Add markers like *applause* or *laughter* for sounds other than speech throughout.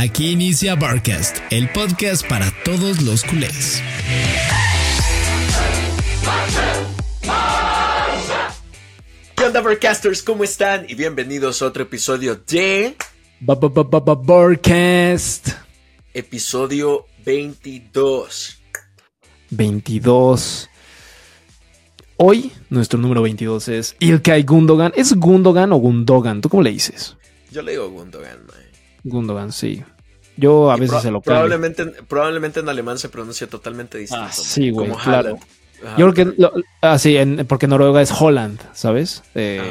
Aquí inicia Barcast, el podcast para todos los culés. ¿Qué onda, Barcasters? ¿Cómo están? Y bienvenidos a otro episodio de. Barcast. Episodio 22. 22. Hoy, nuestro número 22 es Ilkay Gundogan. ¿Es Gundogan o Gundogan? ¿Tú cómo le dices? Yo le digo Gundogan, man. Gundogan, sí. Yo a Y veces se lo cambio. probablemente, probablemente en alemán se pronuncia totalmente distinto. Ah, sí, güey, como claro. Haaland. Ajá, Yo creo que. lo- ah, sí, en- porque Noruega es Holland, ¿sabes? Eh,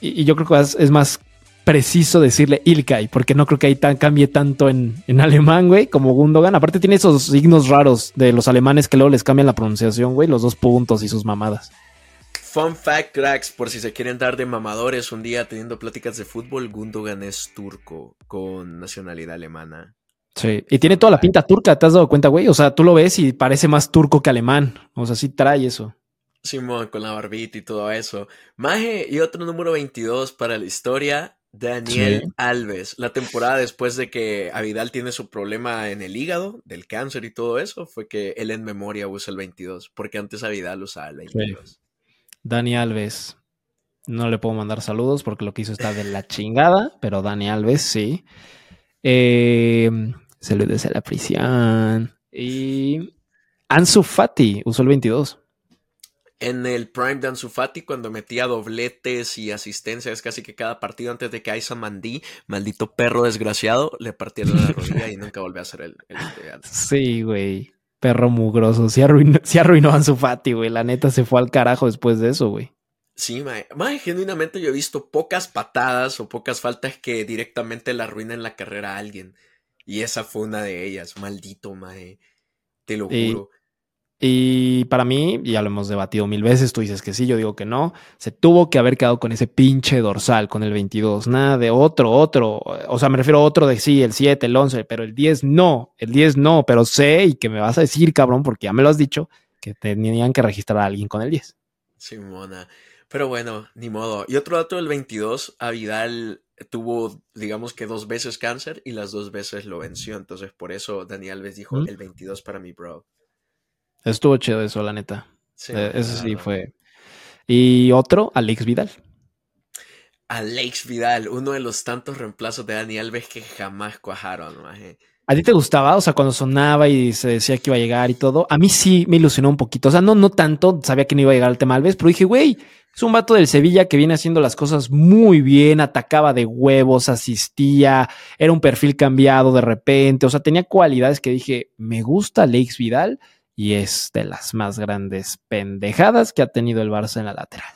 y, y yo creo que es, es más preciso decirle Ilkay, porque no creo que ahí tan, cambie tanto en, en alemán, güey, como Gundogan. Aparte, tiene esos signos raros de los alemanes que luego les cambian la pronunciación, güey, los dos puntos y sus mamadas. Fun fact, cracks, por si se quieren dar de mamadores un día teniendo pláticas de fútbol, Gundogan es turco con nacionalidad alemana. Sí, y tiene toda la pinta turca, ¿te has dado cuenta, güey? O sea, tú lo ves y parece más turco que alemán. O sea, sí trae eso. Simón con la barbita y todo eso. Maje y otro número 22 para la historia, Daniel Sí. Alves. La temporada después de que Avidal tiene su problema en el hígado, del cáncer y todo eso, fue que él en memoria usa el 22, porque antes Avidal usaba el 22. Dani Alves. No le puedo mandar saludos porque lo que hizo está de la chingada, pero Dani Alves sí. Eh, saludos a la prisión. Y Ansu Fati usó el 22. En el prime de Ansu Fati, cuando metía dobletes y asistencias casi que cada partido antes de que Aisa Mandí, maldito perro desgraciado, le partieron la *laughs* rodilla y nunca volvió a ser el, el de antes. Sí, güey. Perro mugroso. Sí arruinó, sí arruinó a Ansu Fati, güey. La neta se fue al carajo después de eso, güey. Sí, mae. Mae, genuinamente yo he visto pocas patadas o pocas faltas que directamente le arruinan la carrera a alguien. Y esa fue una de ellas. Maldito, mae. Te lo Y- juro. Y para mí, ya lo hemos debatido mil veces, tú dices que sí, yo digo que no, se tuvo que haber quedado con ese pinche dorsal, con el 22, nada de otro, otro, o sea, me refiero a otro de sí, el 7, el 11, pero el 10 no, el 10 no, pero sé y que me vas a decir, cabrón, porque ya me lo has dicho, que tenían que registrar a alguien con el 10. Simona. Pero bueno, ni modo. Y otro dato del 22, a Vidal tuvo, digamos que dos veces cáncer y las dos veces lo venció. Entonces por eso Daniel Alves dijo ¿Mm? el 22 para mi bro. Estuvo chido eso, la neta. Sí, Eh, eso sí fue. Y otro, Alex Vidal. Alex Vidal, uno de los tantos reemplazos de Dani Alves que jamás cuajaron, maje. ¿A ti te gustaba? O sea, cuando sonaba y se decía que iba a llegar y todo. A mí sí me ilusionó un poquito. O sea, no, no tanto. Sabía que no iba a llegar al tema Alves, pero dije, güey, es un vato del Sevilla que viene haciendo las cosas muy bien. Atacaba de huevos, asistía, era un perfil cambiado de repente. O sea, tenía cualidades que dije, me gusta Alex Vidal y es de las más grandes pendejadas que ha tenido el Barça en la lateral.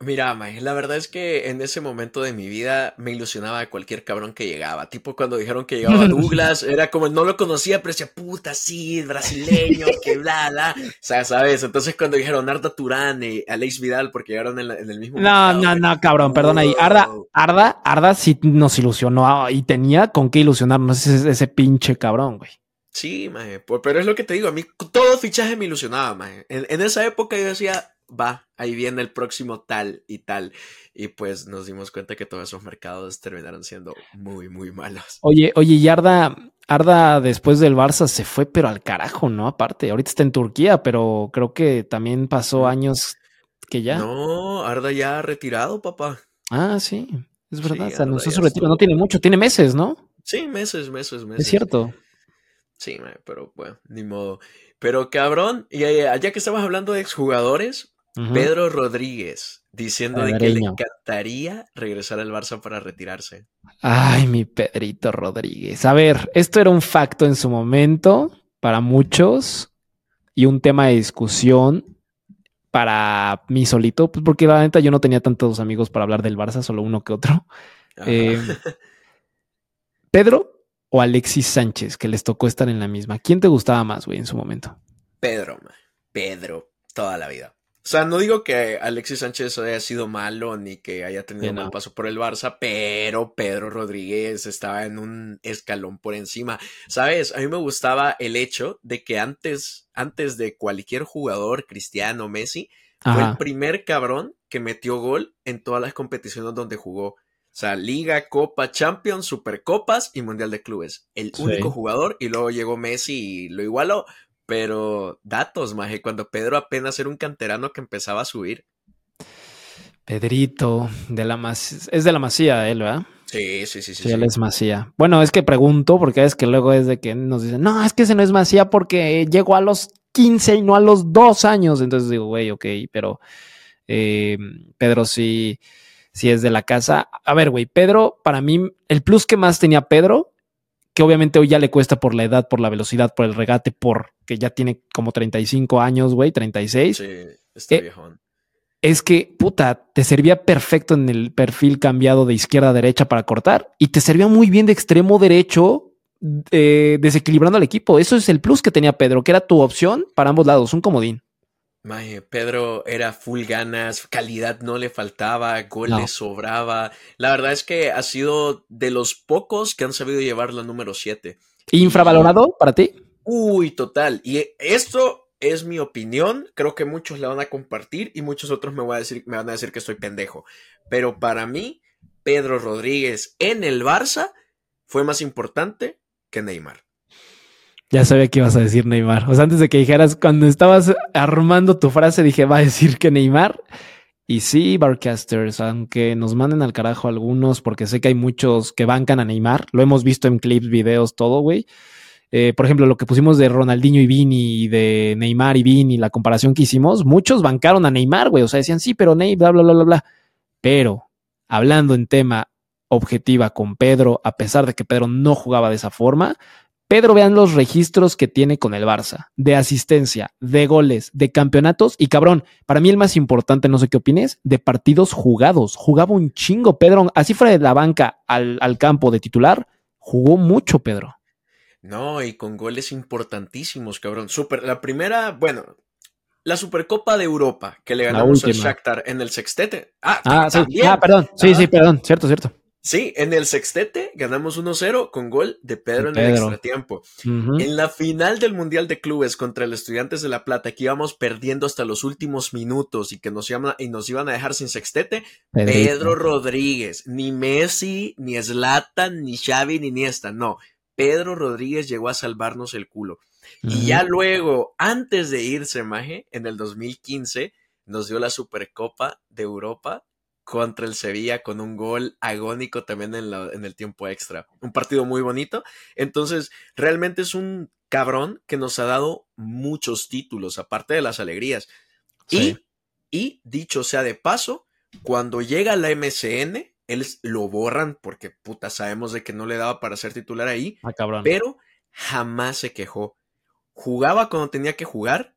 Mira, Mae, la verdad es que en ese momento de mi vida me ilusionaba a cualquier cabrón que llegaba. Tipo cuando dijeron que llegaba *laughs* Douglas, era como no lo conocía, pero decía, puta, sí, brasileño, que bla, bla. O sea, ¿sabes? Entonces cuando dijeron Arda Turán y Alex Vidal, porque llegaron en, la- en el mismo. No, mercado, no, no, cabrón, perdón ahí. Arda. Arda, Arda sí nos ilusionó y tenía con qué ilusionarnos ese, ese pinche cabrón, güey. Sí, maje, pues, pero es lo que te digo, a mí todo fichaje me ilusionaba, maje. En, en esa época yo decía, va, ahí viene el próximo tal y tal. Y pues nos dimos cuenta que todos esos mercados terminaron siendo muy, muy malos. Oye, oye, y Arda, Arda después del Barça se fue, pero al carajo, ¿no? Aparte, ahorita está en Turquía, pero creo que también pasó años que ya. No, Arda ya retirado, papá. Ah, sí, es verdad, Sí, se anunció su retiro, no tiene mucho, tiene meses, ¿no? Sí, meses, meses, meses. Es cierto. Sí, pero bueno, ni modo. Pero cabrón, y eh, ya que estamos hablando de exjugadores. Pedro Rodríguez diciendo de que le encantaría regresar al Barça para retirarse. Ay, mi Pedrito Rodríguez. A ver, esto era un facto en su momento para muchos y un tema de discusión para mí solito, pues porque la neta yo no tenía tantos amigos para hablar del Barça, solo uno que otro. Eh, Pedro o Alexis Sánchez, que les tocó estar en la misma. ¿Quién te gustaba más, güey, en su momento? Pedro, man. Pedro, toda la vida. O sea, no digo que Alexis Sánchez haya sido malo ni que haya tenido Sí, un mal paso por el Barça, pero Pedro Rodríguez estaba en un escalón por encima. ¿Sabes? A mí me gustaba el hecho de que antes, antes de cualquier jugador, Cristiano, Messi, fue el primer cabrón que metió gol en todas las competiciones donde jugó. O sea, Liga, Copa, Champions, Supercopas y Mundial de Clubes. El único jugador y luego llegó Messi y lo igualó. Pero datos, maje, cuando Pedro apenas era un canterano que empezaba a subir. Pedrito, de la es de la Masía él, ¿verdad? Sí, sí, sí, sí. Sí, él es Masía. Bueno, es que pregunto, porque es que luego es de que nos dicen, no, es que ese no es Masía porque llegó a los 15 y no a los 2 años. Entonces digo, güey, ok, pero eh, Pedro sí, sí es de la casa. A ver, güey, Pedro, para mí, el plus que más tenía Pedro, que obviamente hoy ya le cuesta por la edad, por la velocidad, por el regate, por que ya tiene como 35 años, güey, 36. Sí, está eh, viejón es que, puta, te servía perfecto en el perfil cambiado de izquierda a derecha para cortar y te servía muy bien de extremo derecho, eh, desequilibrando al equipo. Eso es el plus que tenía Pedro, que era tu opción para ambos lados, un comodín. Pedro era full ganas, calidad no le faltaba, gol le sobraba. La verdad es que ha sido de los pocos que han sabido llevar la número 7. ¿Infravalorado para ti? Uy, total. Y esto es mi opinión, creo que muchos la van a compartir y muchos otros me, voy a decir, me van a decir que estoy pendejo. Pero para mí, Pedro Rodríguez en el Barça fue más importante que Neymar. Ya sabía que ibas a decir Neymar. O sea, antes de que dijeras, cuando estabas armando tu frase, dije, va a decir que Neymar. Y sí, Barcasters, aunque nos manden al carajo algunos, porque sé que hay muchos que bancan a Neymar, lo hemos visto en clips, videos, todo, güey. Eh, por ejemplo, lo que pusimos de Ronaldinho y Vini, y de Neymar y Vini, la comparación que hicimos, muchos bancaron a Neymar, güey. O sea, decían, sí, pero Neymar, bla, bla, bla, bla. Pero, hablando en tema objetiva con Pedro, a pesar de que Pedro no jugaba de esa forma, Pedro, vean los registros que tiene con el Barça, de asistencia, de goles, de campeonatos y cabrón, para mí el más importante, no sé qué opines, de partidos jugados. Jugaba un chingo, Pedro, así fuera de la banca al, al campo de titular, jugó mucho, Pedro. No, y con goles importantísimos, cabrón. Super, la primera, bueno, la Supercopa de Europa que le ganamos al Shakhtar en el sextete. Ah, ah, sí. ah perdón. Sí, sí, perdón. Cierto, cierto. Sí, en el sextete ganamos 1-0 con gol de Pedro, en el extratiempo. En la final del Mundial de Clubes contra el Estudiantes de La Plata, que íbamos perdiendo hasta los últimos minutos y que nos, iban y nos iban a dejar sin sextete, Pedro Rodríguez, ni Messi, ni Zlatan, ni Xavi, ni Iniesta, no. Pedro Rodríguez llegó a salvarnos el culo. Y ya luego, antes de irse, Maje, en el 2015, nos dio la Supercopa de Europa contra el Sevilla con un gol agónico también en, en, el tiempo extra. Un partido muy bonito. Entonces, realmente es un cabrón que nos ha dado muchos títulos, aparte de las alegrías. Y, y, dicho sea de paso, cuando llega la MCN, él lo borran porque puta sabemos de que no le daba para ser titular ahí. Ah. Pero jamás se quejó. Jugaba cuando tenía que jugar,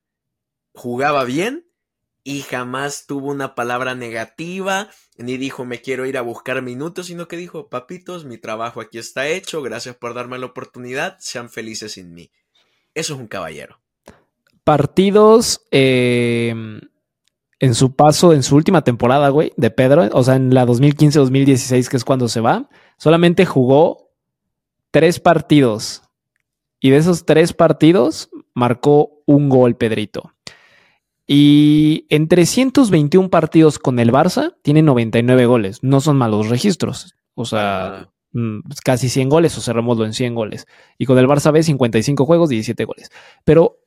jugaba bien y jamás tuvo una palabra negativa, ni dijo me quiero ir a buscar minutos, sino que dijo, papitos, mi trabajo aquí está hecho, gracias por darme la oportunidad, sean felices sin mí. Eso es un caballero. Partidos eh, en su paso, en su última temporada, güey, de Pedro, o sea, en la 2015-2016, que es cuando se va, solamente jugó tres partidos. Y de esos tres partidos marcó un gol Pedrito. Y en 321 partidos con el Barça, tiene 99 goles. No son malos registros. O sea, mm, casi 100 goles o cerramos en 100 goles. Y con el Barça B, 55 juegos, 17 goles. Pero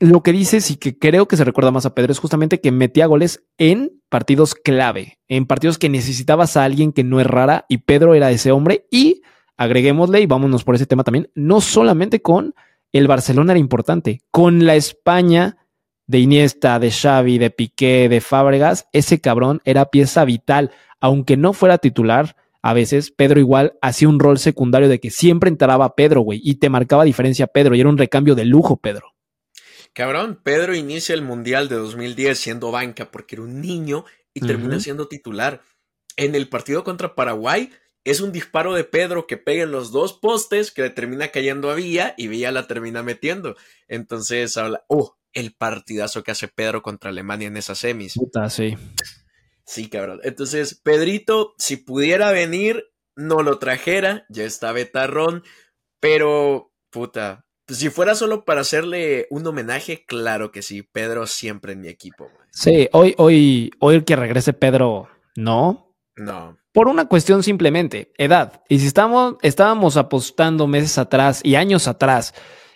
lo que dices y que creo que se recuerda más a Pedro es justamente que metía goles en partidos clave, en partidos que necesitabas a alguien que no errara y Pedro era ese hombre y agreguémosle y vámonos por ese tema también, no solamente con el Barcelona era importante, con la España de Iniesta, de Xavi, de Piqué, de Fábregas, ese cabrón era pieza vital, aunque no fuera titular, a veces Pedro igual hacía un rol secundario de que siempre entraba Pedro, güey, y te marcaba diferencia Pedro, y era un recambio de lujo, Pedro. Cabrón, Pedro inicia el Mundial de 2010 siendo banca porque era un niño y termina siendo titular. En el partido contra Paraguay es un disparo de Pedro que pega en los dos postes que le termina cayendo a Villa y Villa la termina metiendo. Entonces habla, oh, el partidazo que hace Pedro contra Alemania en esas semis. Puta, sí. Sí, cabrón. Entonces, Pedrito, si pudiera venir, no lo trajera, ya está Betarrón, pero puta, si fuera solo para hacerle un homenaje, claro que sí. Pedro siempre en mi equipo. Sí, hoy, hoy, hoy que regrese Pedro, no. No. Por una cuestión simplemente, edad. Y si estamos, estábamos apostando meses atrás y años atrás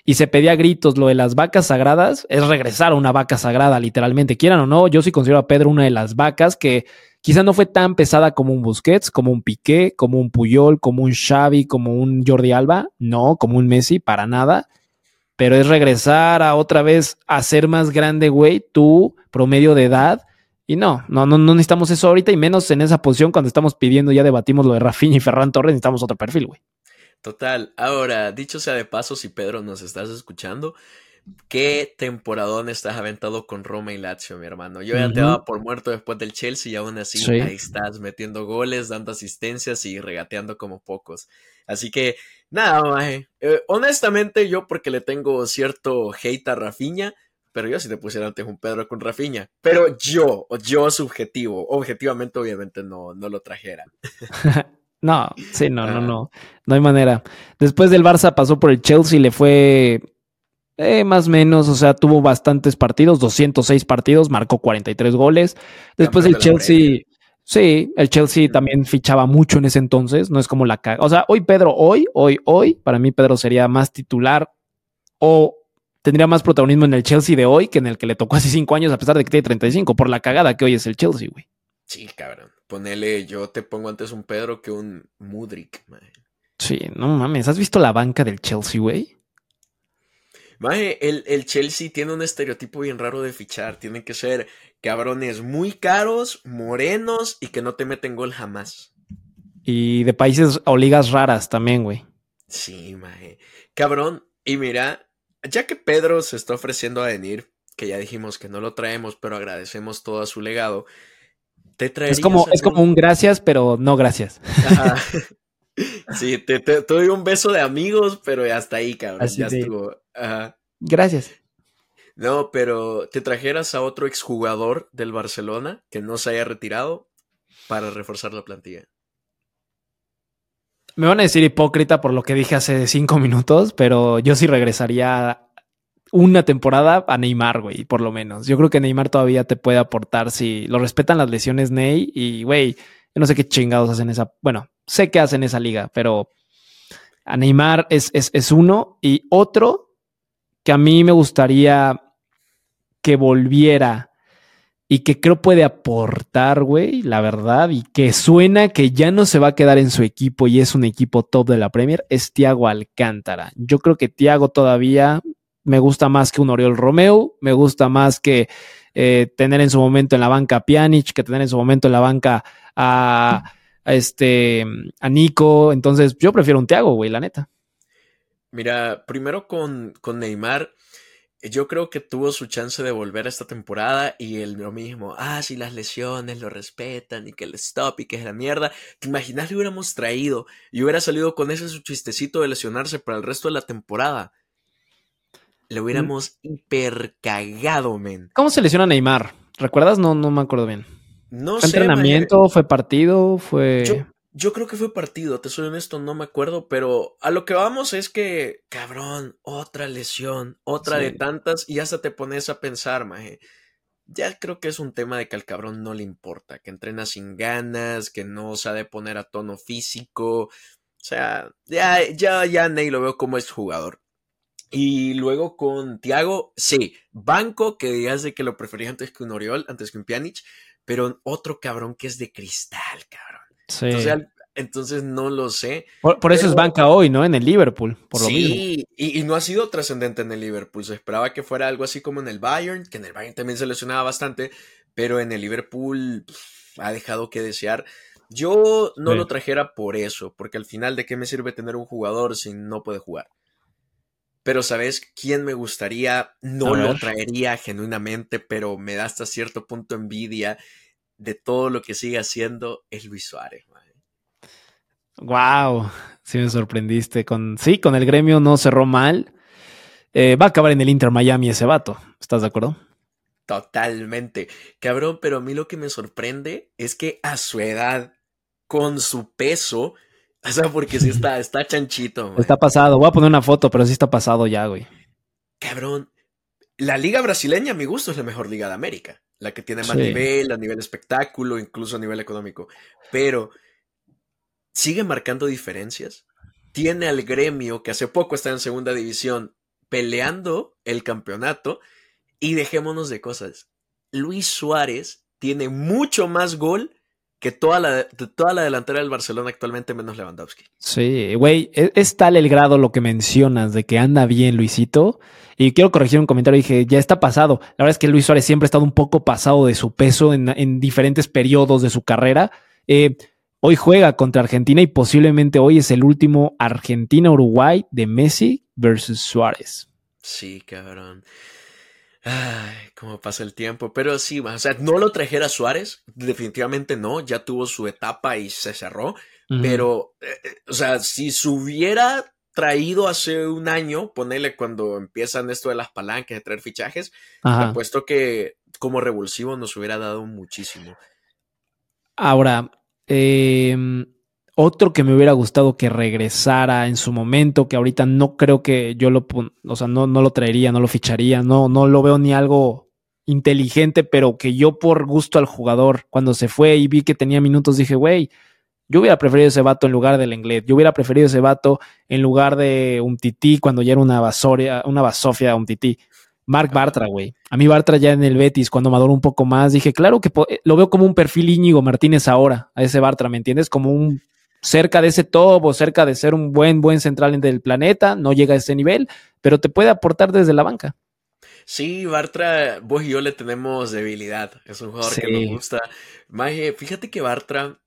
y se pedía gritos lo de las vacas sagradas, es regresar a una vaca sagrada, literalmente. Quieran o no, yo sí considero a Pedro una de las vacas que quizá no fue tan pesada como un Busquets, como un Piqué, como un Puyol, como un Xavi, como un Jordi Alba, no, como un Messi, para nada. Pero es regresar a otra vez a ser más grande, güey, tú, promedio de edad. Y no, no, no, no necesitamos eso ahorita y menos en esa posición cuando estamos pidiendo, ya debatimos lo de Rafinha y Ferran Torres, necesitamos otro perfil, güey. Total. Ahora, dicho sea de paso, si Pedro nos estás escuchando, qué temporadón estás aventado con Roma y Lazio, mi hermano. Yo ya te daba por muerto después del Chelsea y aún así ahí estás metiendo goles, dando asistencias y regateando como pocos. Así que, nada, maje. Eh, honestamente, yo porque le tengo cierto hate a Rafinha, pero yo si te pusiera antes un Pedro con Rafinha. Pero yo, yo subjetivo, objetivamente, obviamente no, no lo trajera. *laughs* No, sí, no, no, no. No hay manera. Después del Barça pasó por el Chelsea, le fue eh, más o menos, o sea, tuvo bastantes partidos, 206 partidos, marcó 43 goles. Después el Chelsea, sí, el Chelsea también fichaba mucho en ese entonces, no es como la... O sea, hoy Pedro, hoy, hoy, hoy, para mí Pedro sería más titular o tendría más protagonismo en el Chelsea de hoy que en el que le tocó hace cinco años, a pesar de que tiene 35, por la cagada que hoy es el Chelsea, güey. Sí, cabrón. Ponele, yo te pongo antes un Pedro que un Mudrik, man. Sí, no mames. ¿Has visto la banca del Chelsea, güey? Maje, el, el, Chelsea tiene un estereotipo bien raro de fichar. Tienen que ser cabrones muy caros, morenos y que no te meten gol jamás. Y de países o ligas raras también, güey. Sí, maje. Cabrón, y mira, ya que Pedro se está ofreciendo a venir, que ya dijimos que no lo traemos, pero agradecemos todo a su legado es como, es como un gracias, pero no gracias. *laughs* Sí, te, doy un beso de amigos, pero hasta ahí, cabrón. ya estuvo. Gracias. No, pero te trajeras a otro exjugador del Barcelona que no se haya retirado para reforzar la plantilla. Me van a decir hipócrita por lo que dije hace cinco minutos, pero yo sí regresaría una temporada a Neymar, güey, por lo menos. Yo creo que Neymar todavía te puede aportar si lo respetan las lesiones Ney y, güey, yo no sé qué chingados hacen esa, bueno, sé que hacen esa liga, pero a Neymar es, es, es uno y otro que a mí me gustaría que volviera y que creo puede aportar, güey, la verdad, y que suena que ya no se va a quedar en su equipo y es un equipo top de la Premier, es Thiago Alcántara. Yo creo que Thiago todavía me gusta más que un Oriol Romeo, me gusta más que eh, tener en su momento en la banca a Pjanic, que tener en su momento en la banca a, este, a Nico. Entonces, yo prefiero un Thiago, güey, la neta. Mira, primero con, con Neymar, yo creo que tuvo su chance de volver a esta temporada y el lo mismo, ah, si las lesiones lo respetan y que el stop y que es la mierda. ¿Te imaginas le hubiéramos traído y hubiera salido con ese su chistecito de lesionarse para el resto de la temporada? Lo hubiéramos hiper cagado, men. ¿Cómo se lesiona Neymar? ¿Recuerdas? No, no me acuerdo bien. No ¿Fue entrenamiento? ¿Fue partido? ¿Fue.? Yo, creo que fue partido, te soy honesto, no me acuerdo, pero a lo que vamos es que, cabrón, otra lesión, otra de tantas, y hasta te pones a pensar, maje. Ya creo que es un tema de que al cabrón no le importa, que entrena sin ganas, que no sabe poner a tono físico. O sea, ya, ya, ya Ney lo veo como es jugador. Y luego con Tiago, sí, banco que digas de que lo prefería antes que un Oriol, antes que un Pjanic, pero otro cabrón que es de cristal, cabrón. Sí. Entonces, no lo sé. Por, eso es banca hoy, ¿no? En el Liverpool, por lo sí, Y, y no ha sido trascendente en el Liverpool. Se esperaba que fuera algo así como en el Bayern, que en el Bayern también se lesionaba bastante, pero en el Liverpool ha dejado que desear. Yo no lo trajera por eso, porque al final, ¿de qué me sirve tener un jugador si no puede jugar? Pero ¿sabes quién me gustaría? No lo traería genuinamente, pero me da hasta cierto punto envidia de todo lo que sigue haciendo es Luis Suárez. Wow, sí me sorprendiste. Con, sí, con el gremio no cerró mal. Eh, va a acabar en el Inter Miami ese vato. ¿Estás de acuerdo? Totalmente. Cabrón, pero a mí lo que me sorprende es que a su edad, con su peso, o sea, porque sí está, está chanchito. Está pasado. Voy a poner una foto, pero sí está pasado ya, güey. Cabrón. La liga brasileña, a mi gusto, es la mejor liga de América. la que tiene más nivel, a nivel espectáculo, incluso a nivel económico. Pero sigue marcando diferencias. Tiene al gremio que hace poco está en segunda división peleando el campeonato. Y dejémonos de cosas. Luis Suárez tiene mucho más gol que toda la, toda la delantera del Barcelona actualmente, menos Lewandowski. Sí, güey, es, es, tal el grado lo que mencionas de que anda bien Luisito. Y quiero corregir un comentario, dije, ya está pasado. La verdad es que Luis Suárez siempre ha estado un poco pasado de su peso en, en diferentes periodos de su carrera. Eh, hoy juega contra Argentina y posiblemente hoy es el último Argentina-Uruguay de Messi versus Suárez. Sí, cabrón. Ay, cómo pasa el tiempo. Pero sí, o sea, no lo trajera Suárez, definitivamente no, ya tuvo su etapa y se cerró. Pero, eh, eh, o sea, si se hubiera traído hace un año, ponele cuando empiezan esto de las palancas, de traer fichajes, apuesto que como revulsivo nos hubiera dado muchísimo. Ahora, eh, otro que me hubiera gustado que regresara en su momento, que ahorita no creo que yo lo, o sea, no, no lo traería, no lo ficharía, no, no lo veo ni algo inteligente, pero que yo por gusto al jugador, cuando se fue y vi que tenía minutos, dije, güey, yo hubiera preferido ese vato en lugar del inglés, yo hubiera preferido ese vato en lugar de un tití cuando ya era una basoria, una basofia, un tití. Mark Bartra, güey. A mí Bartra ya en el Betis, cuando maduró un poco más, dije, claro que lo veo como un perfil Íñigo Martínez ahora, a ese Bartra, ¿me entiendes? Como un cerca de ese top o cerca de ser un buen, buen central del planeta, no llega a ese nivel, pero te puede aportar desde la banca. Sí, Bartra, vos y yo le tenemos debilidad. Es un jugador que nos gusta. Maje, fíjate que Bartra,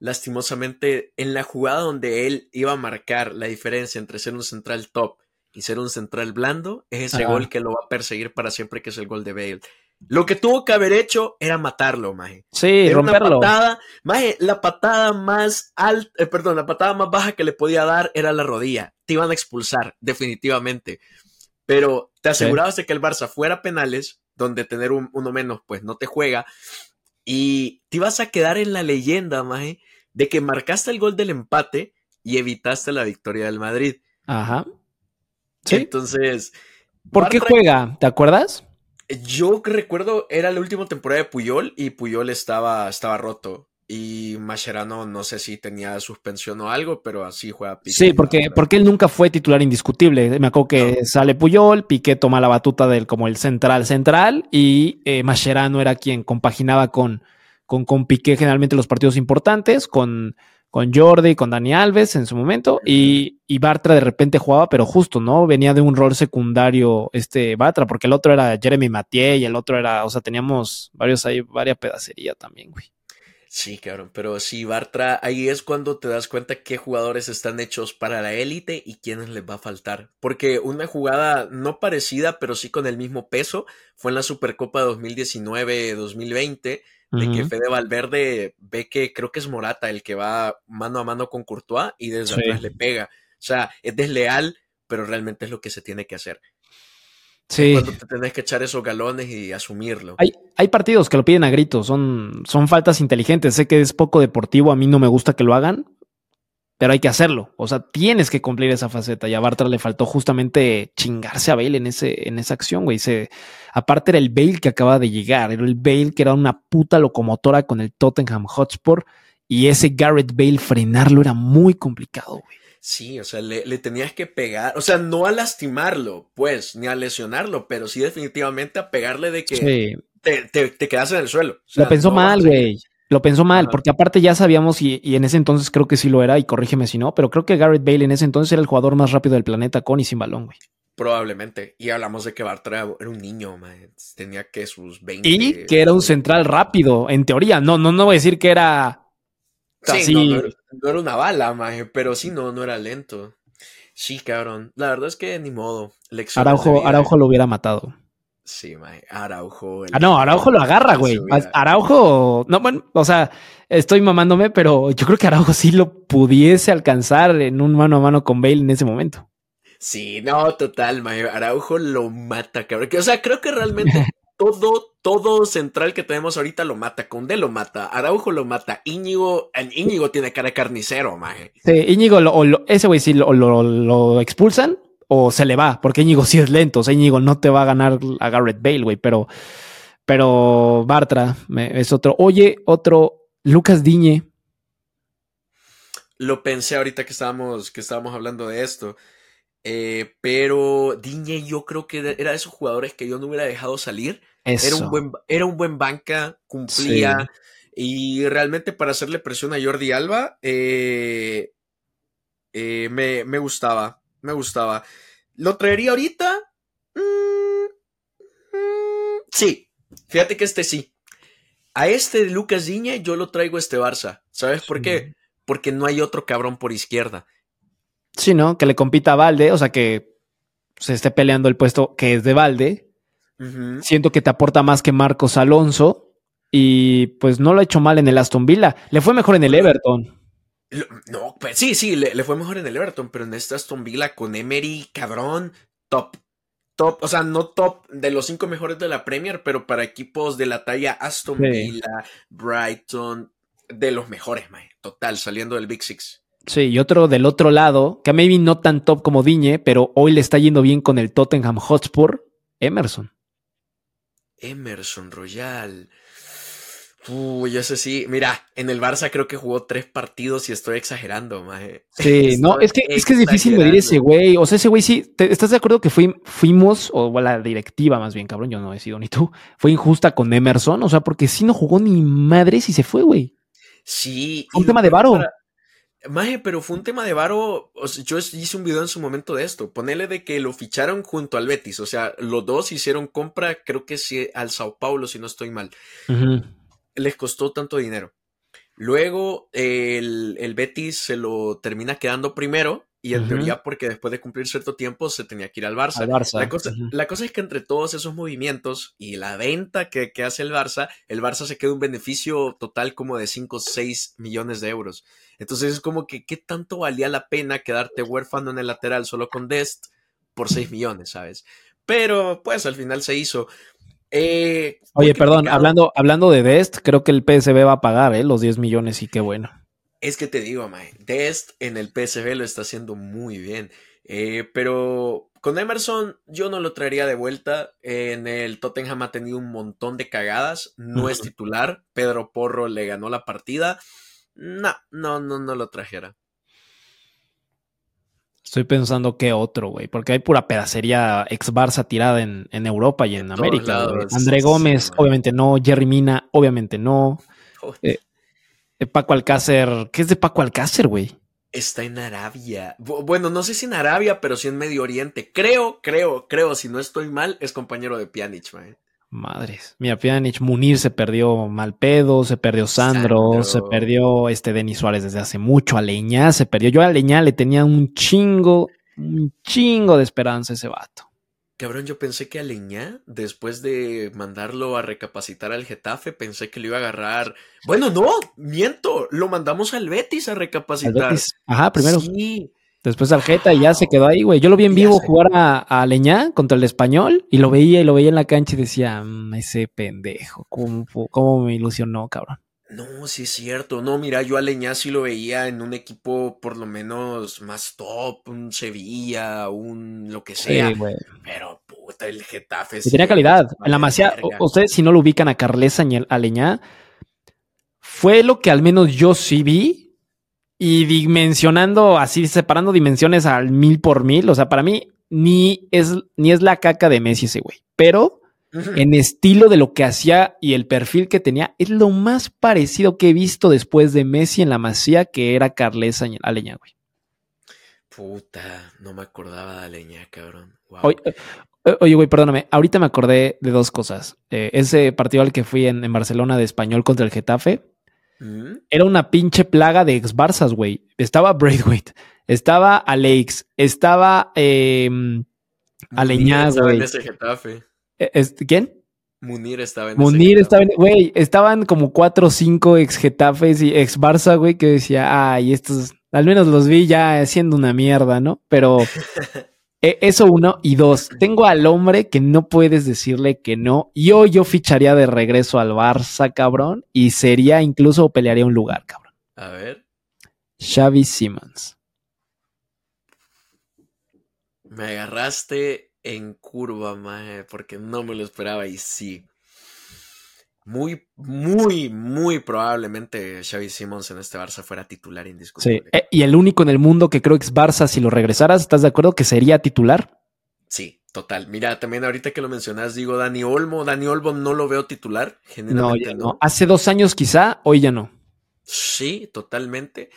lastimosamente, en la jugada donde él iba a marcar la diferencia entre ser un central top y ser un central blando, es ese gol que lo va a perseguir para siempre, que es el gol de Bale. Lo que tuvo que haber hecho era matarlo, maje. Sí, romperlo. Una patada, maje, la patada más alta, eh, perdón, la patada más baja que le podía dar era la rodilla. Te iban a expulsar, definitivamente. Pero te asegurabas de que el Barça fuera penales, donde tener uno menos, pues no te juega. Y te ibas a quedar en la leyenda, maje, de que marcaste el gol del empate y evitaste la victoria del Madrid. Ajá. ¿Sí? Entonces. ¿Por qué juega? ¿Te acuerdas? Yo recuerdo, era la última temporada de Puyol y Puyol estaba, estaba roto. Y Mascherano no sé si tenía suspensión o algo, pero así juega Piqué. Sí, porque, porque él nunca fue titular indiscutible. Me acuerdo que sale Puyol, Piqué toma la batuta del como el central central y eh, Mascherano era quien compaginaba con, con, con Piqué generalmente los partidos importantes, con, con Jordi, con Dani Alves en su momento, y, y, Bartra de repente jugaba, pero justo, ¿no? Venía de un rol secundario este Bartra, porque el otro era Jeremy Mathieu y el otro era, o sea, teníamos varios ahí, varias pedacería también, güey. Sí, cabrón, pero sí, Bartra, ahí es cuando te das cuenta qué jugadores están hechos para la élite y quiénes les va a faltar. Porque una jugada no parecida, pero sí con el mismo peso, fue en la Supercopa 2019-2020 de que Fede Valverde ve que creo que es Morata el que va mano a mano con Courtois y desde atrás le pega. O sea, es desleal, pero realmente es lo que se tiene que hacer. Sí. Cuando te tenés que echar esos galones y asumirlo. Hay, hay partidos que lo piden a gritos, son, son faltas inteligentes. Sé que es poco deportivo, a mí no me gusta que lo hagan, pero hay que hacerlo. O sea, tienes que cumplir esa faceta. Y a Bartra le faltó justamente chingarse a Bale en, ese, en esa acción, güey. Se, aparte era el Bale que acaba de llegar, era el Bale que era una puta locomotora con el Tottenham Hotspur. Y ese Garrett Bale frenarlo era muy complicado, güey. Sí, o sea, le, tenías que pegar, o sea, no a lastimarlo, pues, ni a lesionarlo, pero sí definitivamente a pegarle de que te, te, quedas en el suelo. lo pensó mal, güey. Lo pensó mal, porque aparte ya sabíamos, y, en ese entonces creo que sí lo era, y corrígeme si no, pero creo que Garrett Bale en ese entonces era el jugador más rápido del planeta con y sin balón, güey. Probablemente. Y hablamos de que Bartra era un niño, man. tenía que sus 20. Y que era un central rápido, en teoría. No, no, no voy a decir que era Sí, no, era, una bala, maje, pero sí, no, no era lento. Sí, cabrón. La verdad es que ni modo. Araujo, Araujo lo hubiera matado. Sí, maje. Araujo. Ah, no, Araujo lo agarra, güey. Araujo, no, bueno, o sea, estoy mamándome, pero yo creo que Araujo sí lo pudiese alcanzar en un mano a mano con Bale en ese momento. Sí, no, total, maje. Araujo lo mata, cabrón. O sea, creo que realmente *laughs* todo, todo central que tenemos ahorita lo mata. Conde lo mata, Araujo lo mata, Íñigo, Íñigo tiene cara de carnicero, maje. Sí, Íñigo, ese güey sí lo, lo, expulsan o se le va, porque Íñigo sí es lento. O sea, Íñigo no te va a ganar a Garrett Bale, güey, pero, Pero Bartra me- es otro. Oye, otro. Lucas Diñe. Lo pensé ahorita que estábamos, que estábamos hablando de esto. Eh, pero Diñe yo creo que era de esos jugadores que yo no hubiera dejado salir. Eso. Era un buen, era un buen banca, cumplía. Y realmente para hacerle presión a Jordi Alba, eh, eh, me, me gustaba. Me gustaba. ¿Lo traería ahorita? Mm, mm, sí. Fíjate que este sí. A este de Lucas Diñe yo lo traigo a este Barça. ¿Sabes por qué? Porque no hay otro cabrón por izquierda. Sí, ¿no? Que le compita a Valde, o sea que se esté peleando el puesto que es de Valde. Siento que te aporta más que Marcos Alonso. Y pues no lo ha hecho mal en el Aston Villa. Le fue mejor en el Everton. No, pues sí, sí, le, le fue mejor en el Everton, pero en esta Aston Villa con Emery, cabrón, top. Top, o sea, no top de los cinco mejores de la Premier, pero para equipos de la talla Aston Sí. Villa, Brighton, de los mejores. Total, saliendo del Big Six. Sí, y otro del otro lado, que maybe no tan top como Diñe, pero hoy le está yendo bien con el Tottenham Hotspur, Emerson. Emerson Royal. Uy, ese sí. Mira, en el Barça creo que jugó tres partidos y estoy exagerando, mae. *laughs* Sí, no, es que, es que es difícil medir ese güey. O sea, ese güey sí, te- ¿estás de acuerdo que fui- fuimos, o la directiva más bien, cabrón, yo no he sido ni tú, fue injusta con Emerson? O sea, porque sí no jugó ni madres y se fue, güey. Sí. Fue un tema de varo. para- Maje, pero fue un tema de varo. o sea, yo hice un video en su momento de esto. Ponele de que lo ficharon junto al Betis. O sea, los dos hicieron compra, creo que sí, al Sao Paulo, si no estoy mal. Ujú. Les costó tanto dinero. Luego el, el Betis se lo termina quedando primero. Y en teoría, porque después de cumplir cierto tiempo, se tenía que ir al Barça. Al Barça. La cosa, Ujú. la cosa es que entre todos esos movimientos y la venta que, que hace el Barça, el Barça se queda un beneficio total como de 5 o 6 millones de euros. Entonces es como que, ¿qué tanto valía la pena quedarte huérfano en el lateral solo con Dest por 6 millones, ¿sabes? Pero pues al final se hizo. Eh, Oye, perdón, hablando, hablando de Dest, creo que el PSB va a pagar ¿eh? los 10 millones y qué bueno. Es que te digo, mae, Dest en el PSV lo está haciendo muy bien. Eh, pero con Emerson yo no lo traería de vuelta. En el Tottenham ha tenido un montón de cagadas. No es titular. Pedro Porro le ganó la partida. No, no, no, no lo trajera. Estoy pensando qué otro, güey, porque hay pura pedacería ex Barça tirada en, en Europa y en, todos América. güey. André sí, Gómez, obviamente no. Jerry Mina, obviamente no. Eh, Eh, Paco Alcácer, ¿qué es de Paco Alcácer, güey? Está en Arabia. Bu- Bueno, no sé si en Arabia, pero sí en Medio Oriente. Creo, creo, creo, si no estoy mal, es compañero de Pjanic, mae. Madres. Mira, Pjanic, Munir se perdió Malpedo, se perdió Sandro, Sandro. se perdió este Denis Suárez desde hace mucho, Aleñá se perdió. Yo a Aleñá le tenía un chingo, un chingo de esperanza a ese vato. Cabrón, yo pensé que Aleñá, después de mandarlo a recapacitar al Getafe, pensé que lo iba a agarrar. Bueno, no, miento, lo mandamos al Betis a recapacitar. Betis. Ajá, primero. Sí, Después al Jeta y ya se quedó ahí, güey. Yo lo vi en vivo jugar a, a Aleñá contra el español y lo veía y lo veía en la cancha y decía, "Mm, ese pendejo, ¿cómo, me ilusionó, cabrón? no, sí es cierto. No, mira, yo a Aleñá sí lo veía en un equipo por lo menos más top, un Sevilla, un lo que sea. Sí. Pero puta, el Getafe. Sí tenía calidad. En la Masía, ustedes si no lo ubican a Carlesa ni a Aleñá, fue lo que al menos yo sí vi y dimensionando así, separando dimensiones al mil por mil. O sea, para mí ni es, ni es la caca de Messi ese güey, pero en estilo de lo que hacía y el perfil que tenía, es lo más parecido que he visto después de Messi en la Masía, que era Carlesa y Aleñá, güey. Puta, no me acordaba de Aleñá, cabrón. Wow. Oye, eh, Oye, güey, perdóname. Ahorita me acordé de dos cosas. Eh, ese partido al que fui en, en Barcelona de español contra el Getafe ¿Mm? era una pinche plaga de ex Barzas, güey. Estaba Braithwaite, estaba Alex, estaba. eh, estaba güey. en ese Getafe. es- ¿Quién? Munir estaba en ese Munir estaba en. Güey, estaban como cuatro o cinco ex Getafes y ex Barça, güey, que decía, ay, estos. Al menos los vi ya haciendo una mierda, ¿no? Pero. *laughs* Eh, Eso uno. Y dos, tengo al hombre que no puedes decirle que no. Yo, yo ficharía de regreso al Barça, cabrón. Y sería incluso pelearía un lugar, cabrón. A ver, Xavi Simmons. me agarraste en curva, maje, porque no me lo esperaba y sí. Muy, muy, muy probablemente Xavi Simons en este Barça fuera titular indiscutible. Sí, eh, y el único en el mundo que creo que es Barça, si lo regresaras, ¿estás de acuerdo que sería titular? Sí, total. Mira, también ahorita que lo mencionas, digo Dani Olmo. Dani Olmo no lo veo titular, No, generalmente ya no. no. Hace dos años quizá, hoy ya no. Sí, totalmente.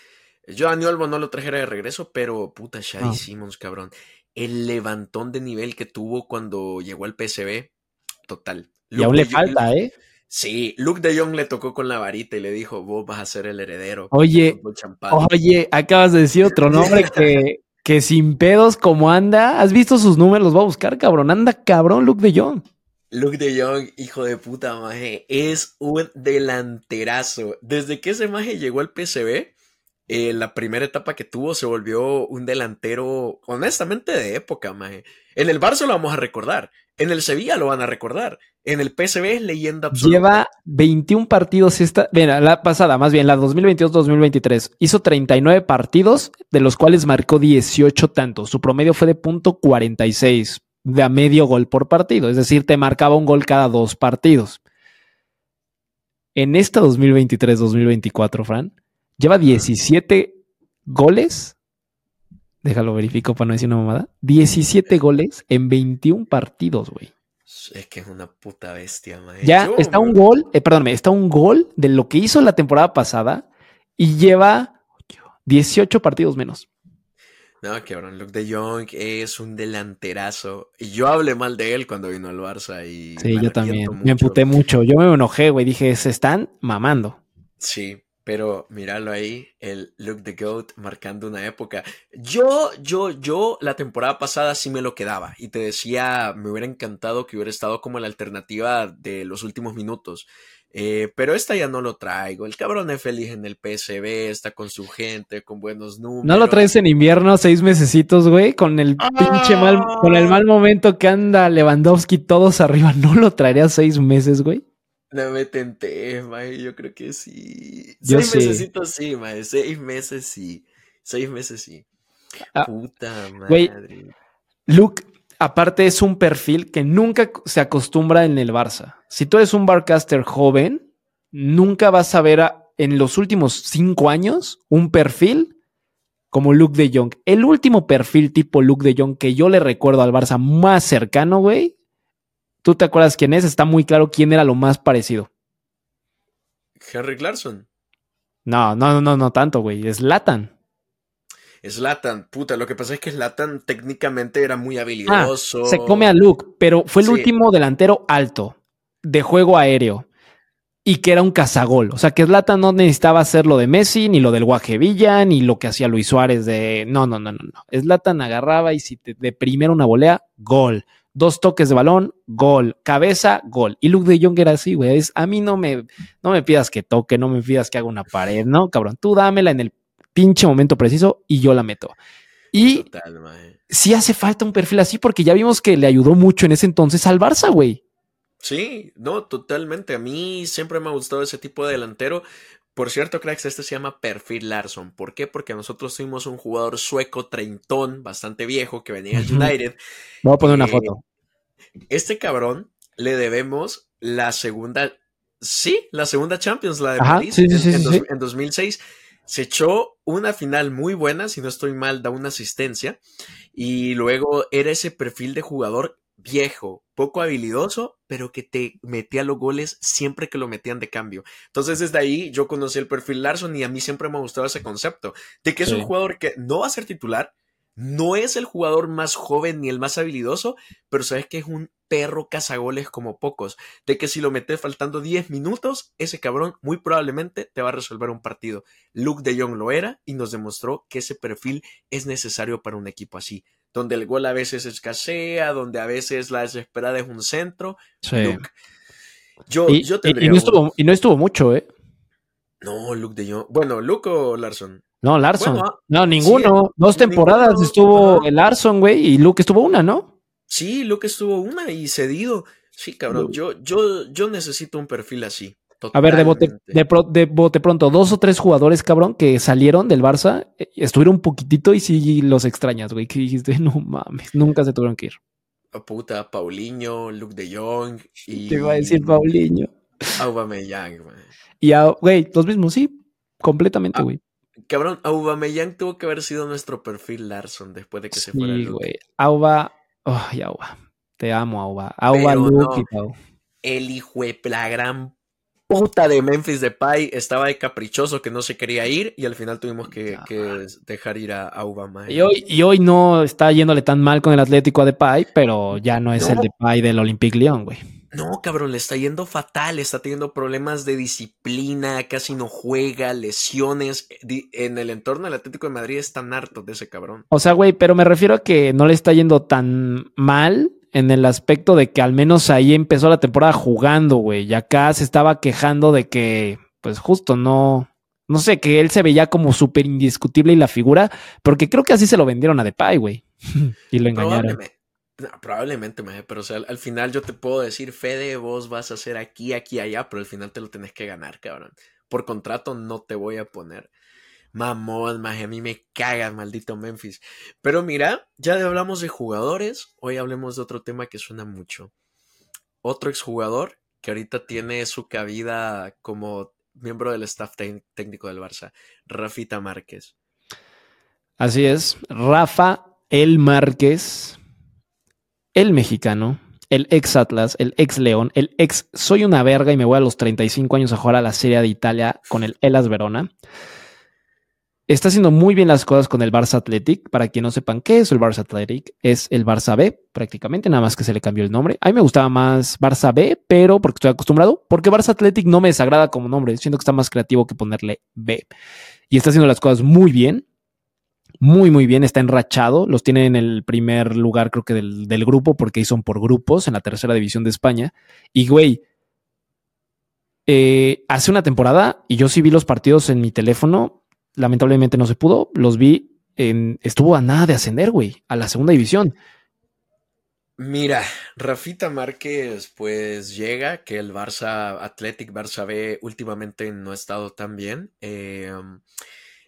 Yo a Dani Olmo no lo trajera de regreso, pero puta Xavi Ah. Simons, cabrón. El levantón de nivel que tuvo cuando llegó al PSV, total. Y aún le falta, ¿eh? Sí, Luke de Jong le tocó con la varita y le dijo, vos vas a ser el heredero. Oye, del fútbol champán". Oye, acabas de decir otro nombre *laughs* que, que sin pedos como anda. ¿Has visto sus números? Los va a buscar, cabrón. Anda cabrón, Luke de Jong. Luke de Jong, hijo de puta maje, es un delanterazo. Desde que ese maje llegó al PSV, eh, la primera etapa que tuvo se volvió un delantero, honestamente, de época, maje. En el Barça lo vamos a recordar. En el Sevilla lo van a recordar. En el PSV es leyenda absoluta. Lleva 21 partidos esta, mira, la pasada, más bien la 2022-2023. Hizo 39 partidos, de los cuales marcó 18 tantos. Su promedio fue de punto 46, de a medio gol por partido. Es decir, te marcaba un gol cada dos partidos. En esta 2023-2024, Fran, lleva 17 goles. Déjalo verifico para no decir una mamada. 17 goles en 21 partidos, güey. Es que es una puta bestia, maje. Ya Yo, está un gol, eh, perdóname, está un gol de lo que hizo la temporada pasada y lleva 18 partidos menos. No, cabrón, Luke de Jong es un delanterazo. Y yo hablé mal de él cuando vino al Barça y Sí, yo también. Me emputé mucho. Yo me enojé, güey. Dije, se están mamando. Sí, pero míralo ahí, el Luke the Goat marcando una época. Yo, yo, yo la temporada pasada sí me lo quedaba y te decía, me hubiera encantado que hubiera estado como la alternativa de los últimos minutos. Eh, pero esta ya no lo traigo. El cabrón es feliz en el PSV, está con su gente, con buenos números. ¿No lo traes en invierno seis mesecitos, güey? Con el pinche mal, con el mal momento que anda Lewandowski todos arriba. ¿No lo traerías seis meses, güey? No me tenté, mae, yo creo que sí. Yo seis sí. mesecitos sí, mae, seis meses sí. Seis meses sí. Ah, Puta madre. Luke, aparte, es un perfil que nunca se acostumbra en el Barça. Si tú eres un barcaster joven, nunca vas a ver a- en los últimos cinco años un perfil como Luke de Jong. El último perfil tipo Luke de Jong que yo le recuerdo al Barça más cercano, güey. ¿Tú te acuerdas quién es? Está muy claro quién era lo más parecido. Henrik Larsson. No, no, no, no, no tanto, güey. Es Latan. Slatan, puta, lo que pasa es que Slatan técnicamente era muy habilidoso. Ah, Se come a Luke, pero fue el Sí. último delantero alto de juego aéreo y que era un cazagol. O sea, que Zlatan no necesitaba hacer lo de Messi, ni lo del Guajevilla, ni lo que hacía Luis Suárez de. No, no, no, no. no. Zlatan agarraba y si te, de primero una volea, gol. Dos toques de balón, gol. Cabeza, gol. Y Luke de Jong era así, güey. Es, a mí no me, no me pidas que toque, no me pidas que haga una pared, no, cabrón. Tú dámela en el pinche momento preciso y yo la meto. Y Total, sí hace falta un perfil así porque ya vimos que le ayudó mucho en ese entonces al Barça, güey. Sí, no, totalmente. A mí siempre me ha gustado ese tipo de delantero. Por cierto, cracks, este se llama Perfil Larsson. ¿Por qué? Porque nosotros tuvimos un jugador sueco, treintón, bastante viejo, que venía Ujú. United. Voy a poner una Eh, foto. Este cabrón le debemos la segunda, sí, la segunda Champions, la de Ajá, París, sí, sí, en, sí. en 2006. Se echó una final muy buena, si no estoy mal, da una asistencia. Y luego era ese perfil de jugador viejo, poco habilidoso, pero que te metía los goles siempre que lo metían de cambio. Entonces desde ahí yo conocí el perfil Larson y a mí siempre me ha gustado ese concepto de que es Sí. un jugador que no va a ser titular, no es el jugador más joven ni el más habilidoso, pero sabes que es un perro cazagoles como pocos. De que si lo metes faltando 10 minutos, ese cabrón muy probablemente te va a resolver un partido. Luke de Jong lo era y nos demostró que ese perfil es necesario para un equipo así. Donde el gol a veces escasea, donde a veces la desesperada es un centro. Sí. Luke. Yo, Y, yo y- tendría y no estuvo, y no estuvo mucho, ¿eh? No, Luke de Jong. Bueno, Luke o Larson. No, Larson. Bueno, ah, no, ninguno. sí, Dos temporadas ninguno. estuvo el Larson, güey, y Luke estuvo una, ¿no? Sí, Luke estuvo una y cedido. Sí, cabrón. Yo, yo, yo necesito un perfil así. A ver, de bote, de, pro- de bote pronto, dos o tres jugadores, cabrón, que salieron del Barça, eh, estuvieron un poquitito y sí los extrañas, güey, que dijiste, no mames, nunca se tuvieron que ir. Ah, Puta, Paulinho, Luke de Jong y... *laughs* Te iba a decir Paulinho. Aubameyang, man. Y, a- güey, los mismos, sí, completamente, Ah, güey. Cabrón, Aubameyang tuvo que haber sido nuestro perfil Larson después de que se fuera Sí, güey. Auba, ay, Auba. Te amo, Auba. Auba, Pero Luke no. El hijo de la gran puta de Memphis Depay estaba de caprichoso que no se quería ir y al final tuvimos que, que dejar ir a Aubameyang. Y hoy, y hoy no está yéndole tan mal con el Atlético a Depay, pero ya no es No. el Depay del Olympique Lyon, güey. No, cabrón, le está yendo fatal, está teniendo problemas de disciplina, casi no juega, lesiones. Di- En el entorno del Atlético de Madrid están hartos de ese cabrón. O sea, güey, pero me refiero a que no le está yendo tan mal en el aspecto de que al menos ahí empezó la temporada jugando, güey. Y acá se estaba quejando de que, pues justo no, no sé, que él se veía como súper indiscutible y la figura, porque creo que así se lo vendieron a Depay, güey. *laughs* y lo engañaron. Probablemente, maje, pero o sea, al, al final yo te puedo decir, Fede, vos vas a hacer aquí, aquí, allá, pero al final te lo tenés que ganar, cabrón. Por contrato no te voy a poner. Mamón, maje, a mí me caga, maldito Memphis. Pero mira, ya hablamos de jugadores, hoy hablemos de otro tema que suena mucho. Otro exjugador que ahorita tiene su cabida como miembro del staff técnico del Barça, Rafita Márquez. Así es. Rafa El Márquez, el mexicano, el ex Atlas, el ex León, el ex Soy una verga y me voy a los 35 años a jugar a la Serie de Italia con el Elas Verona. Está haciendo muy bien las cosas con el Barça Athletic. Para quien no sepan qué es el Barça Athletic, es el Barça B, prácticamente, nada más que se le cambió el nombre. A mí me gustaba más Barça B, pero porque estoy acostumbrado, porque Barça Athletic no me desagrada como nombre. Siento que está más creativo que ponerle B. Y está haciendo las cosas muy bien muy, muy bien. Está enrachado. Los tiene en el primer lugar, creo que del, grupo, porque son por grupos en la tercera división de España. Y, güey, eh, hace una temporada, y yo sí vi los partidos en mi teléfono. Lamentablemente no se pudo. Los vi en. Estuvo a nada de ascender, güey, a la segunda división. Mira, Rafita Márquez pues llega, que el Barça Athletic Barça B últimamente no ha estado tan bien. eh,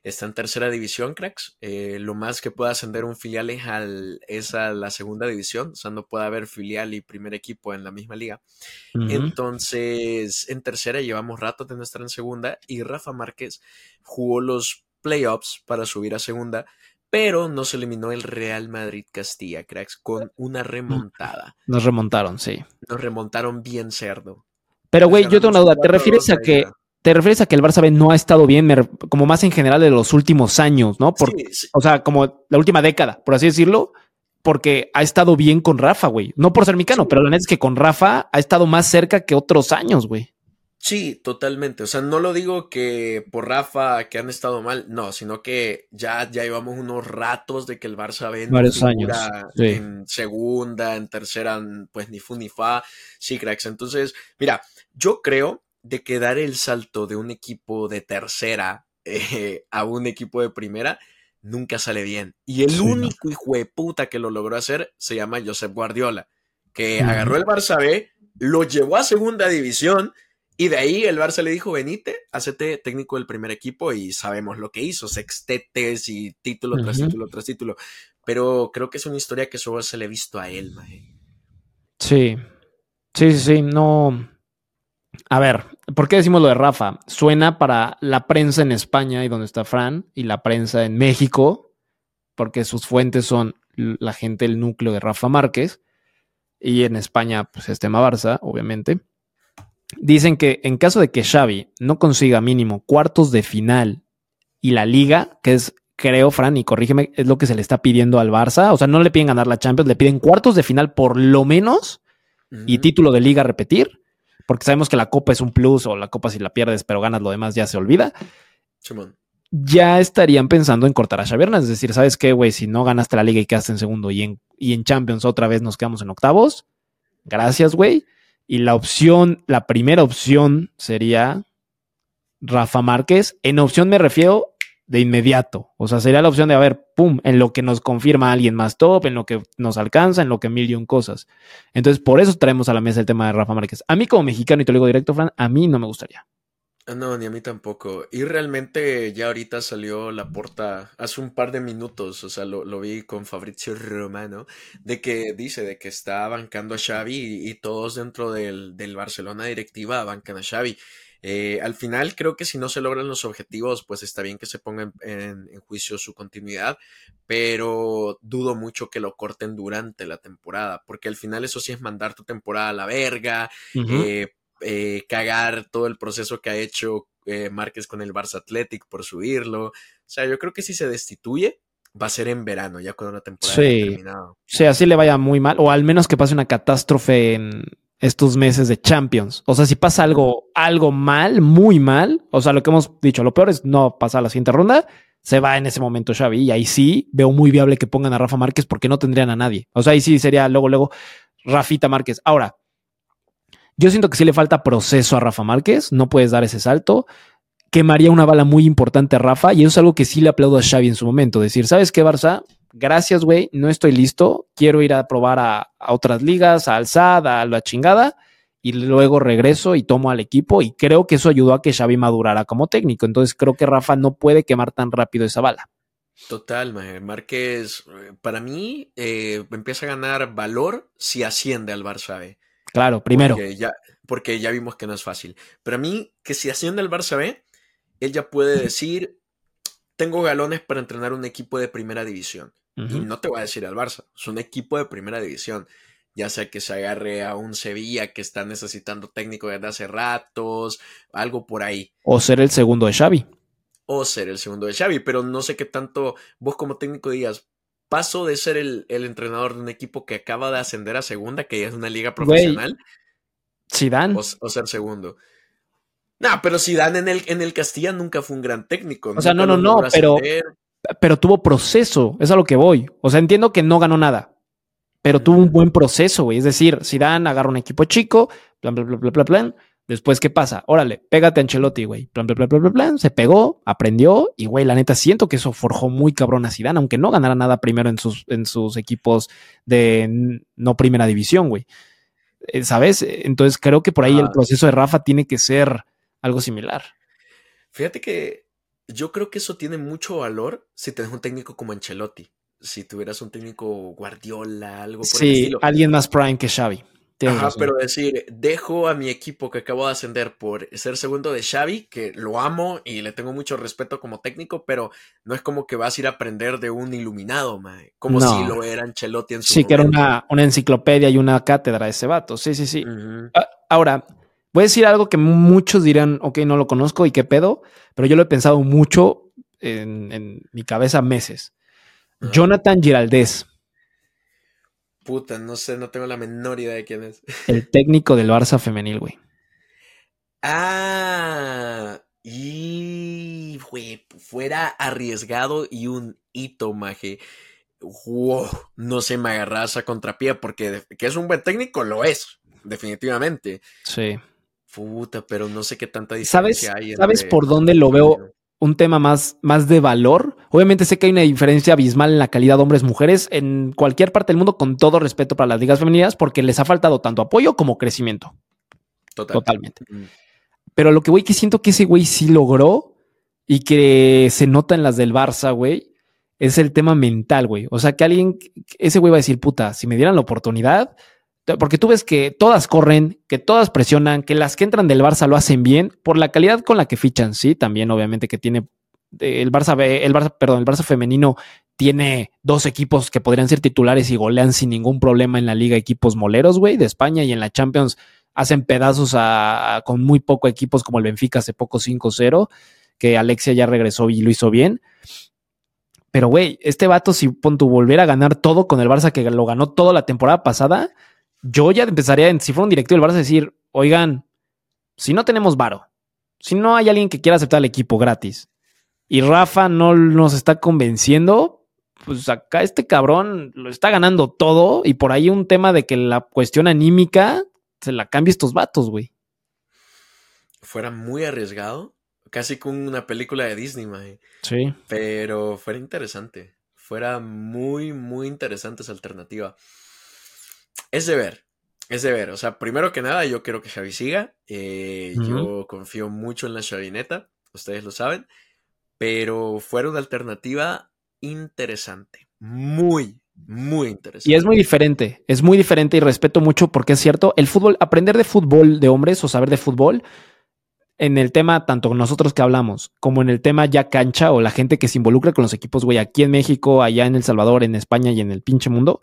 está en tercera división, cracks. eh, lo más que puede ascender un filial es, al- es a la segunda división, o sea, no puede haber filial y primer equipo en la misma liga. Entonces, en tercera llevamos rato de no estar en segunda y Rafa Márquez jugó los playoffs para subir a segunda, pero nos eliminó el Real Madrid Castilla, cracks, con una remontada. Nos remontaron, sí. Nos remontaron bien cerdo. Pero, güey, yo tengo una duda. ¿Te 4-2 refieres a que. Te refieres a que el Barça B no ha estado bien, como más en general de los últimos años, ¿no? Por, Sí, sí, O sea, como la última década, por así decirlo, porque ha estado bien con Rafa, güey. No por ser mexicano, Sí. pero la neta es que con Rafa ha estado más cerca que otros años, güey. sí, totalmente. O sea, no lo digo que por Rafa que han estado mal, no, sino que ya, ya llevamos unos ratos de que el Barça ve Varios años, en segunda, en tercera, pues ni fu ni fa. Sí, cracks. Entonces, mira, yo creo de que dar el salto de un equipo de tercera eh, a un equipo de primera nunca sale bien. Y el Sí, no. único hijo de puta que lo logró hacer se llama Josep Guardiola, que agarró el Barça B, lo llevó a segunda división y de ahí el Barça le dijo, venite, hacete técnico del primer equipo y sabemos lo que hizo, sextetes y título tras título tras título. Pero creo que es una historia que solo se le ha visto a él, maje. Sí, sí, sí. No. A ver, ¿por qué decimos lo de Rafa? Suena para la prensa en España y donde está Fran, y la prensa en México, porque sus fuentes son la gente del núcleo de Rafa Márquez, y en España, pues es tema Barça, obviamente. Dicen que en caso de que Xavi no consiga mínimo cuartos de final y la liga, que es, creo, Fran, y corrígeme, es lo que se le está pidiendo al Barça, o sea, no le piden ganar la Champions, le piden cuartos de final por lo menos y título de liga a repetir, porque sabemos que la copa es un plus o la copa si la pierdes pero ganas lo demás ya se olvida, Simón. ya estarían pensando en cortar a Xavi Hernández. Es decir, ¿sabes qué, güey? Si no ganaste la liga y quedaste en segundo y en, y en Champions otra vez nos quedamos en octavos, gracias, güey. Y la opción, la primera opción sería Rafa Márquez. En opción me refiero de inmediato. O sea, sería la opción de, a ver, pum, en lo que nos confirma alguien más top, en lo que nos alcanza, en lo que mil y un cosas. Entonces, por eso traemos a la mesa el tema de Rafa Márquez. A mí como mexicano, y te lo digo directo, Fran, a mí no me gustaría. No, ni a mí tampoco. Y realmente ya ahorita salió la porta hace un par de minutos, o sea, lo, lo vi con Fabrizio Romano, de que dice de que está bancando a Xavi y, y todos dentro del, del, Barcelona directiva bancan a Xavi. Eh, al final creo que si no se logran los objetivos, pues está bien que se ponga en, en, en, juicio su continuidad, pero dudo mucho que lo corten durante la temporada, porque al final eso sí es mandar tu temporada a la verga, uh -huh. eh, eh, cagar todo el proceso que ha hecho eh, Márquez con el Barça Athletic por subirlo. O sea, yo creo que si se destituye, va a ser en verano, ya cuando la temporada sí. haya terminado. Sí, así le vaya muy mal, o al menos que pase una catástrofe en estos meses de Champions. O sea, si pasa algo, algo mal, muy mal, o sea, lo que hemos dicho, lo peor es no pasar la siguiente ronda, se va en ese momento Xavi, y ahí sí veo muy viable que pongan a Rafa Márquez porque no tendrían a nadie. O sea, ahí sí sería luego, luego Rafita Márquez. Ahora, yo siento que sí le falta proceso a Rafa Márquez, no puedes dar ese salto. Quemaría una bala muy importante a Rafa y eso es algo que sí le aplaudo a Xavi en su momento. Decir, ¿sabes qué, Barça? Gracias, güey, no estoy listo. Quiero ir a probar a, a otras ligas, a Alzad, a la chingada y luego regreso y tomo al equipo y creo que eso ayudó a que Xavi madurara como técnico. Entonces creo que Rafa no puede quemar tan rápido esa bala. Total, Márquez, para mí, eh, empieza a ganar valor si asciende al Barça B. Claro, primero. Porque ya, porque ya vimos que no es fácil. Pero a mí, que si asciende al Barça B, él ya puede *laughs* decir, tengo galones para entrenar un equipo de primera división. Uh -huh. Y no te voy a decir al Barça, es un equipo de primera división. Ya sea que se agarre a un Sevilla que está necesitando técnico desde hace ratos, algo por ahí. O ser el segundo de Xavi. O ser el segundo de Xavi, pero no sé qué tanto vos como técnico digas, paso de ser el, el, entrenador de un equipo que acaba de ascender a segunda, que ya es una liga profesional. Zidane. O, o, ser segundo. No, pero Zidane en el, en el Castilla nunca fue un gran técnico. O sea, no, no, no, pero, pero tuvo proceso, es a lo que voy. O sea, entiendo que no ganó nada, pero tuvo un buen proceso, güey. Es decir, Zidane agarra un equipo chico, plan, plan, plan, plan, plan, plan. Después, ¿qué pasa? Órale, pégate a Ancelotti, güey. Plan, plan, plan, plan, plan, plan. Se pegó, aprendió y, güey, la neta, siento que eso forjó muy cabrón a Zidane, aunque no ganara nada primero en sus, en sus equipos de no primera división, güey. Eh, ¿Sabes? Entonces creo que por ahí ah. el proceso de Rafa tiene que ser algo similar. Fíjate que yo creo que eso tiene mucho valor si tenés un técnico como Ancelotti. Si tuvieras un técnico Guardiola, algo por sí, el estilo. alguien más prime que Xavi. Ajá, razón. pero decir, dejo a mi equipo que acabo de ascender por ser segundo de Xavi, que lo amo y le tengo mucho respeto como técnico, pero no es como que vas a ir a aprender de un iluminado, mae, como no. si lo era Ancelotti en su Sí, momento. que era una, una, enciclopedia y una cátedra de ese vato. Sí, sí, sí. Uh -huh. Ahora, voy a decir algo que muchos dirán, ok, no lo conozco y qué pedo, pero yo lo he pensado mucho en, en mi cabeza meses. Uh -huh. Jonathan Giraldez. Puta, no sé, no tengo la menor idea de quién es. El técnico del Barça femenil, güey. Ah, y güey, fuera arriesgado y un hito, maje. Wow, no se me agarras a contrapié porque que es un buen técnico, lo es, definitivamente. Sí. Puta, pero no sé qué tanta diferencia ¿Sabes, hay. ¿Sabes por dónde lo veo? un tema más, más de valor. Obviamente sé que hay una diferencia abismal en la calidad de hombres-mujeres en cualquier parte del mundo, con todo respeto para las ligas femeninas, porque les ha faltado tanto apoyo como crecimiento. Total. Totalmente. Mm. Pero lo que, güey, que siento que ese güey sí logró y que se nota en las del Barça, güey, es el tema mental, güey. O sea, que alguien, ese güey va a decir, puta, si me dieran la oportunidad, porque tú ves que todas corren, que todas presionan, que las que entran del Barça lo hacen bien por la calidad con la que fichan, sí, también obviamente que tiene el Barça, el Barça, perdón, el Barça femenino tiene dos equipos que podrían ser titulares y golean sin ningún problema en la liga equipos moleros, güey, de España y en la Champions hacen pedazos a, a, con muy poco equipos como el Benfica hace poco 5-0, que Alexia ya regresó y lo hizo bien. Pero, güey, este vato, si pon tu volver a ganar todo con el Barça que lo ganó toda la temporada pasada, yo ya empezaría, en, si fuera un directivo del Barça, a decir, oigan, si no tenemos varo, si no hay alguien que quiera aceptar el equipo gratis y Rafa no nos está convenciendo, pues acá este cabrón lo está ganando todo y por ahí un tema de que la cuestión anímica se la cambie estos vatos, güey. Fuera muy arriesgado, casi con una película de Disney, man. Sí. Pero fuera interesante. Fuera muy, muy interesante esa alternativa. Es de ver. es de ver. O sea, primero que nada, yo quiero que Xavi siga. Eh, yo confío mucho en la Xavineta, ustedes lo saben. Pero fuera una alternativa interesante. Muy, muy interesante. Y es muy diferente, es muy diferente y respeto mucho porque es cierto, el fútbol, aprender de fútbol de hombres o saber de fútbol, en el tema, tanto nosotros que hablamos, como en el tema ya cancha o la gente que se involucra con los equipos, güey, aquí en México, allá en El Salvador, en España y en el pinche mundo,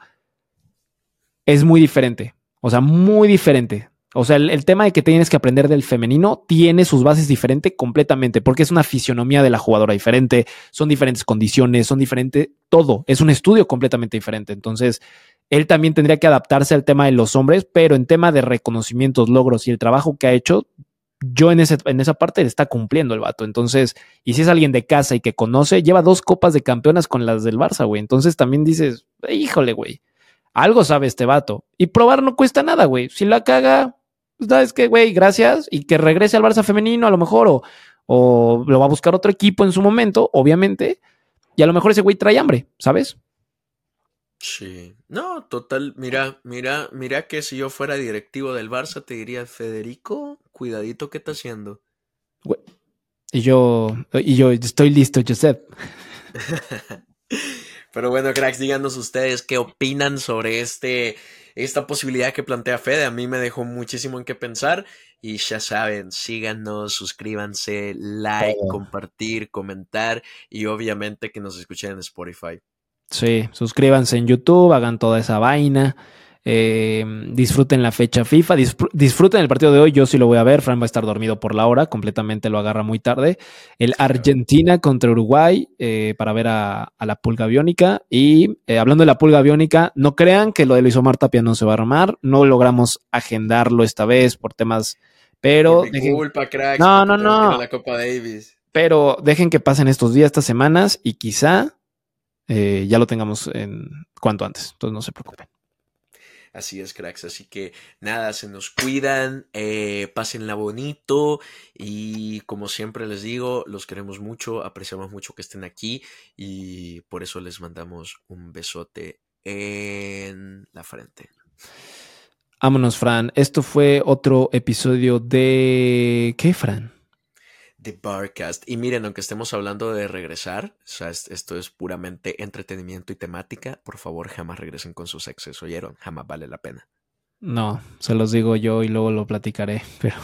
es muy diferente. O sea, muy diferente. O sea, el, tema de que tienes que aprender del femenino tiene sus bases diferentes completamente, porque es una fisionomía de la jugadora diferente, son diferentes condiciones, son diferentes, todo, es un estudio completamente diferente. Entonces, él también tendría que adaptarse al tema de los hombres, pero en tema de reconocimientos, logros y el trabajo que ha hecho, yo en, ese, en esa parte está cumpliendo el vato. Entonces, y si es alguien de casa y que conoce, lleva dos copas de campeonas con las del Barça, güey. Entonces también dices, híjole, güey, algo sabe este vato. Y probar no cuesta nada, güey. Si la caga, pues, ¿sabes qué, güey? Gracias. Y que regrese al Barça femenino a lo mejor, o, o lo va a buscar otro equipo en su momento, obviamente. Y a lo mejor ese güey trae hambre, ¿sabes? Sí. No, total. Mira, mira, mira que si yo fuera directivo del Barça, te diría, Federico, cuidadito, ¿qué está haciendo? Güey. Y yo, y yo estoy listo, Josep. *laughs* Pero bueno, cracks, díganos ustedes qué opinan sobre este esta posibilidad que plantea Fede. A mí me dejó muchísimo en qué pensar. Y ya saben, síganos, suscríbanse, like, compartir, comentar y obviamente que nos escuchen en Spotify. Sí, suscríbanse en YouTube, hagan toda esa vaina. Eh, disfruten la fecha FIFA, disfruten el partido de hoy. Yo sí lo voy a ver. Fran va a estar dormido por la hora, completamente lo agarra muy tarde. El Argentina contra Uruguay eh, para ver a, la pulga biónica. Y eh, hablando de la pulga biónica, no crean que lo de Luis Omar Tapia no se va a armar. No logramos agendarlo esta vez por temas. Pero. no, no, no. Pero dejen que pasen estos días, estas semanas y quizá ya lo tengamos en cuanto antes. Entonces no se preocupen. Así es, cracks. Así que nada, se nos cuidan, eh, pásenla bonito y como siempre les digo, los queremos mucho, apreciamos mucho que estén aquí y por eso les mandamos un besote en la frente. Vámonos, Fran. Esto fue otro episodio de... ¿Qué, Fran? The Barcast. Y miren, aunque estemos hablando de regresar, o sea, esto es puramente entretenimiento y temática, por favor jamás regresen con sus exes, ¿oyeron? Jamás vale la pena. No, se los digo yo y luego lo platicaré, *laughs* pero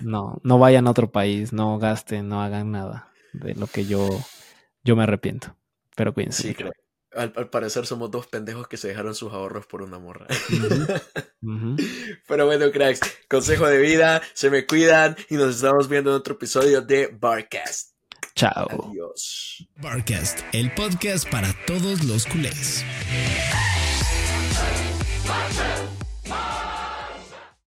no, no vayan a otro país, no gasten, no hagan nada de lo que yo, yo me arrepiento. Pero cuídense. Sí, creo. Al, parecer somos dos pendejos que se dejaron sus ahorros por una morra. *laughs* Pero bueno, cracks, consejo de vida, se me cuidan y nos estamos viendo en otro episodio de Barcast. Chao. Adiós. Barcast, el podcast para todos los culés.